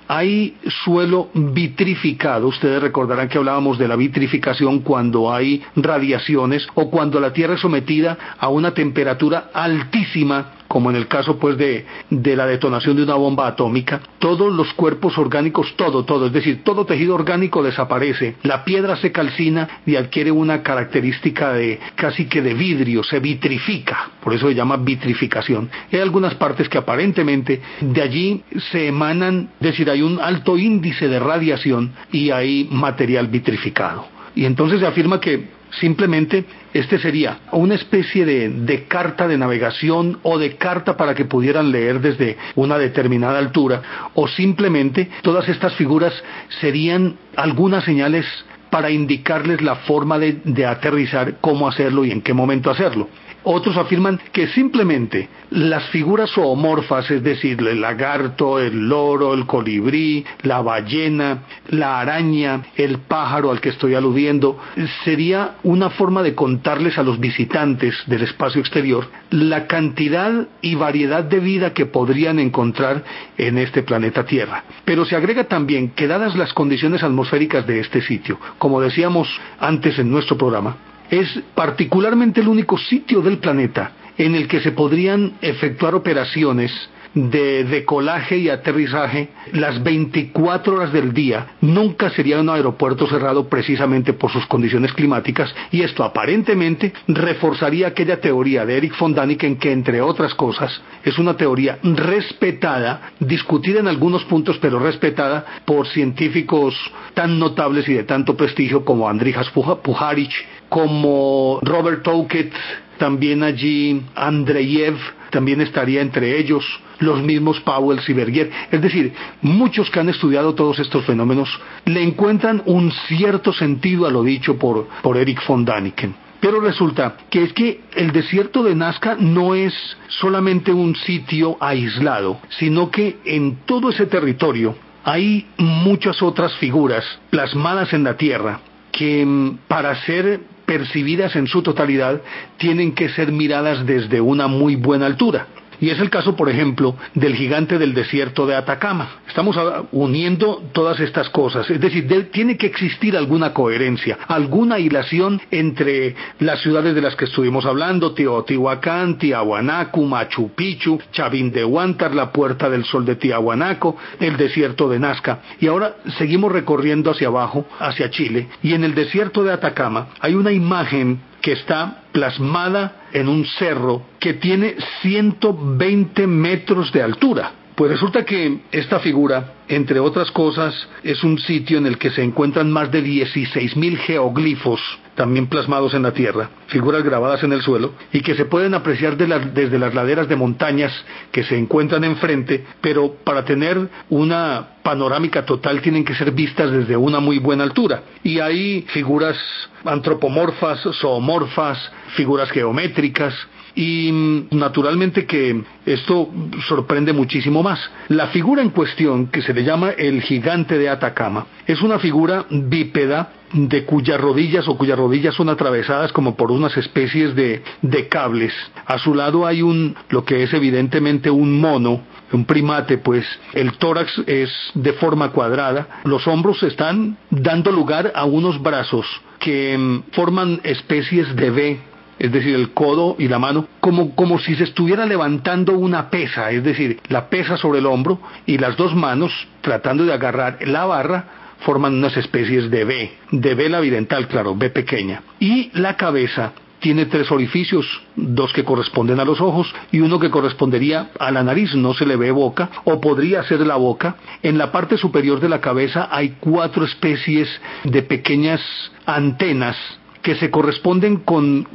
hay suelo vitrificado. Ustedes recordarán que hablábamos de la vitrificación cuando hay radiaciones o cuando la Tierra es sometida a una temperatura altísima como en el caso pues de, de la detonación de una bomba atómica, todos los cuerpos orgánicos, todo, todo, es decir, todo tejido orgánico desaparece, la piedra se calcina y adquiere una característica de casi que de vidrio, se vitrifica, por eso se llama vitrificación. Hay algunas partes que aparentemente de allí se emanan, es decir, hay un alto índice de radiación y hay material vitrificado. Y entonces se afirma que Simplemente este sería una especie de, carta de navegación o de carta para que pudieran leer desde una determinada altura o simplemente todas estas figuras serían algunas señales para indicarles la forma de aterrizar, cómo hacerlo y en qué momento hacerlo. Otros afirman que simplemente las figuras zoomorfas, es decir, el lagarto, el loro, el colibrí, la ballena, la araña, el pájaro al que estoy aludiendo, sería una forma de contarles a los visitantes del espacio exterior la cantidad y variedad de vida que podrían encontrar en este planeta Tierra. Pero se agrega también que dadas las condiciones atmosféricas de este sitio, como decíamos antes en nuestro programa, es particularmente el único sitio del planeta en el que se podrían efectuar operaciones de decolaje y aterrizaje las 24 horas del día. Nunca sería un aeropuerto cerrado precisamente por sus condiciones climáticas y esto aparentemente reforzaría aquella teoría de Eric von Daniken que entre otras cosas es una teoría respetada, discutida en algunos puntos pero respetada por científicos tan notables y de tanto prestigio como Andrijas Pujarich, como Robert Toket, también allí Andreyev, también estaría entre ellos, los mismos Powell y Berger. Es decir, muchos que han estudiado todos estos fenómenos le encuentran un cierto sentido a lo dicho por, por Eric von Daniken. Pero resulta que es que el desierto de Nazca no es solamente un sitio aislado, sino que en todo ese territorio hay muchas otras figuras plasmadas en la tierra que mm, para ser percibidas en su totalidad tienen que ser miradas desde una muy buena altura. Y es el caso, por ejemplo, del gigante del desierto de Atacama. Estamos uniendo todas estas cosas. Es decir, tiene que existir alguna coherencia, alguna hilación entre las ciudades de las que estuvimos hablando, Teotihuacán, Tiahuanaco, Machu Picchu, Chavín de Huántar, la Puerta del Sol de Tiahuanaco, el desierto de Nazca. Y ahora seguimos recorriendo hacia abajo, hacia Chile, y en el desierto de Atacama hay una imagen que está plasmada en un cerro que tiene 120 metros de altura. Pues resulta que esta figura, entre otras cosas, es un sitio en el que se encuentran más de 16.000 geoglifos también plasmados en la tierra, figuras grabadas en el suelo, y que se pueden apreciar desde las laderas de montañas que se encuentran enfrente, pero para tener una panorámica total tienen que ser vistas desde una muy buena altura. Y hay figuras antropomorfas, zoomorfas, figuras geométricas, y mm, naturalmente que esto sorprende muchísimo más. La figura en cuestión, que se le llama el gigante de Atacama, es una figura bípeda de cuyas rodillas o cuyas rodillas son atravesadas como por unas especies de, de cables. A su lado hay un, lo que es evidentemente un mono, un primate, pues el tórax es de forma cuadrada, los hombros están dando lugar a unos brazos que mm, forman especies de V es decir, el codo y la mano, como, como si se estuviera levantando una pesa, es decir, la pesa sobre el hombro y las dos manos tratando de agarrar la barra forman unas especies de V, de vela vidental, claro, V pequeña. Y la cabeza tiene tres orificios, dos que corresponden a los ojos y uno que correspondería a la nariz, no se le ve boca, o podría ser la boca. En la parte superior de la cabeza hay cuatro especies de pequeñas antenas que se corresponden con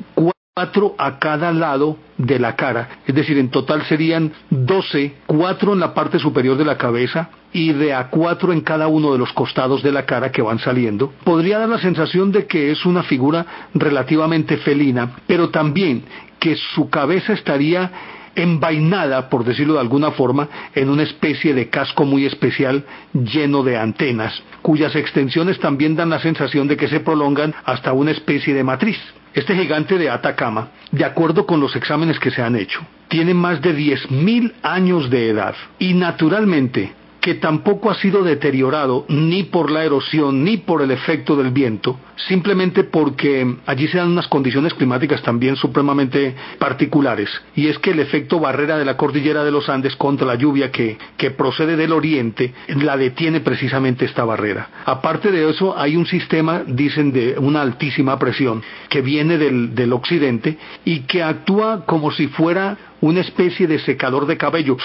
cuatro a cada lado de la cara, es decir, en total serían doce, cuatro en la parte superior de la cabeza y de a cuatro en cada uno de los costados de la cara que van saliendo, podría dar la sensación de que es una figura relativamente felina, pero también que su cabeza estaría envainada, por decirlo de alguna forma, en una especie de casco muy especial lleno de antenas, cuyas extensiones también dan la sensación de que se prolongan hasta una especie de matriz. Este gigante de Atacama, de acuerdo con los exámenes que se han hecho, tiene más de 10.000 años de edad y naturalmente que tampoco ha sido deteriorado ni por la erosión ni por el efecto del viento, simplemente porque allí se dan unas condiciones climáticas también supremamente particulares, y es que el efecto barrera de la cordillera de los Andes contra la lluvia que, que procede del oriente la detiene precisamente esta barrera. Aparte de eso, hay un sistema, dicen, de una altísima presión que viene del, del occidente y que actúa como si fuera una especie de secador de cabello,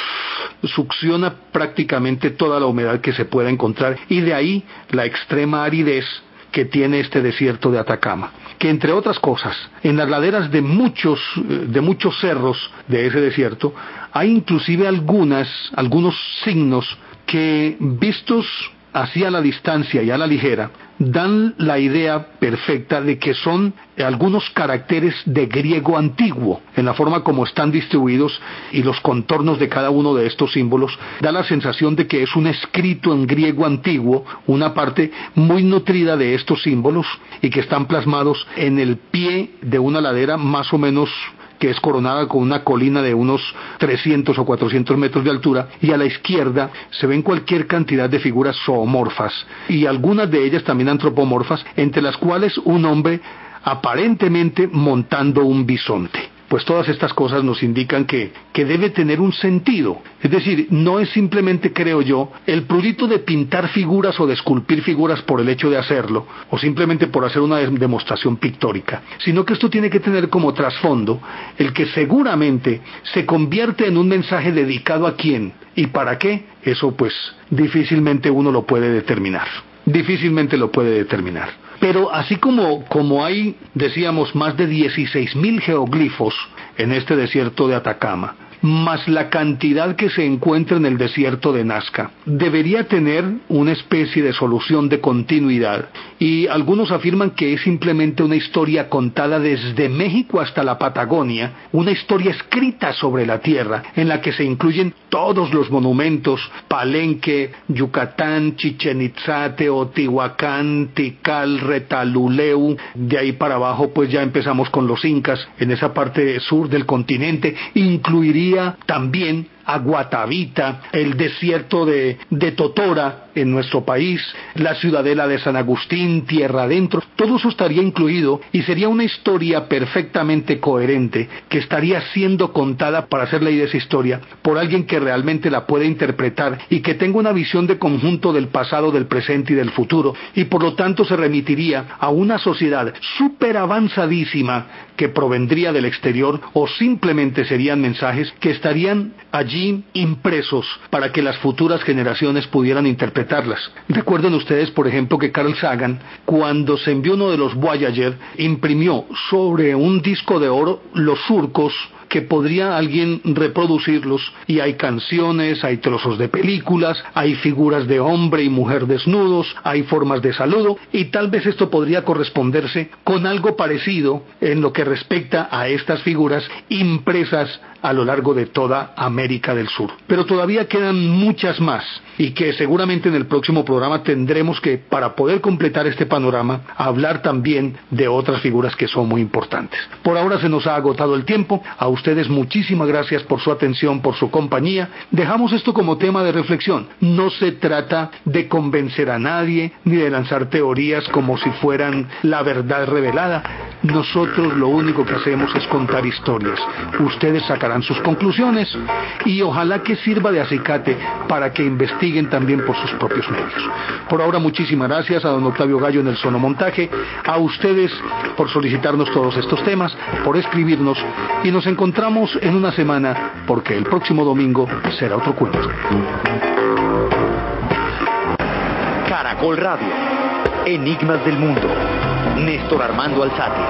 succiona prácticamente toda la humedad que se pueda encontrar y de ahí la extrema aridez que tiene este desierto de Atacama, que entre otras cosas, en las laderas de muchos, de muchos cerros de ese desierto, hay inclusive algunas, algunos signos que vistos así a la distancia y a la ligera, dan la idea perfecta de que son algunos caracteres de griego antiguo, en la forma como están distribuidos y los contornos de cada uno de estos símbolos, da la sensación de que es un escrito en griego antiguo, una parte muy nutrida de estos símbolos y que están plasmados en el pie de una ladera más o menos que es coronada con una colina de unos 300 o 400 metros de altura, y a la izquierda se ven cualquier cantidad de figuras zoomorfas, y algunas de ellas también antropomorfas, entre las cuales un hombre aparentemente montando un bisonte pues todas estas cosas nos indican que, que debe tener un sentido. Es decir, no es simplemente, creo yo, el prurito de pintar figuras o de esculpir figuras por el hecho de hacerlo, o simplemente por hacer una demostración pictórica, sino que esto tiene que tener como trasfondo el que seguramente se convierte en un mensaje dedicado a quién y para qué, eso pues difícilmente uno lo puede determinar. Difícilmente lo puede determinar. Pero así como, como hay, decíamos, más de 16.000 geoglifos en este desierto de Atacama, más la cantidad que se encuentra en el desierto de Nazca. Debería tener una especie de solución de continuidad y algunos afirman que es simplemente una historia contada desde México hasta la Patagonia, una historia escrita sobre la tierra en la que se incluyen todos los monumentos, Palenque, Yucatán, Chichen Itza, Teotihuacán, Tikal, Retaluleu, de ahí para abajo pues ya empezamos con los incas en esa parte sur del continente, incluiría también a Guatavita, el desierto de, de Totora en nuestro país, la ciudadela de San Agustín, tierra adentro, todo eso estaría incluido y sería una historia perfectamente coherente que estaría siendo contada para hacer ley de esa historia por alguien que realmente la pueda interpretar y que tenga una visión de conjunto del pasado, del presente y del futuro y por lo tanto se remitiría a una sociedad súper avanzadísima que provendría del exterior o simplemente serían mensajes que estarían allí impresos para que las futuras generaciones pudieran interpretarlas. Recuerden ustedes, por ejemplo, que Carl Sagan, cuando se envió uno de los Voyager, imprimió sobre un disco de oro los surcos que podría alguien reproducirlos y hay canciones, hay trozos de películas, hay figuras de hombre y mujer desnudos, hay formas de saludo y tal vez esto podría corresponderse con algo parecido en lo que respecta a estas figuras impresas a lo largo de toda América del Sur. Pero todavía quedan muchas más y que seguramente en el próximo programa tendremos que, para poder completar este panorama, hablar también de otras figuras que son muy importantes. Por ahora se nos ha agotado el tiempo. A ustedes muchísimas gracias por su atención, por su compañía. Dejamos esto como tema de reflexión. No se trata de convencer a nadie ni de lanzar teorías como si fueran la verdad revelada. Nosotros lo único que hacemos es contar historias. Ustedes sacarán sus conclusiones y ojalá que sirva de acicate para que investiguen también por sus propios medios. Por ahora muchísimas gracias a don Octavio Gallo en el sonomontaje, a ustedes por solicitarnos todos estos temas, por escribirnos y nos encontramos en una semana porque el próximo domingo será otro cuento. Caracol Radio. Enigmas del mundo. Néstor Armando Alzate.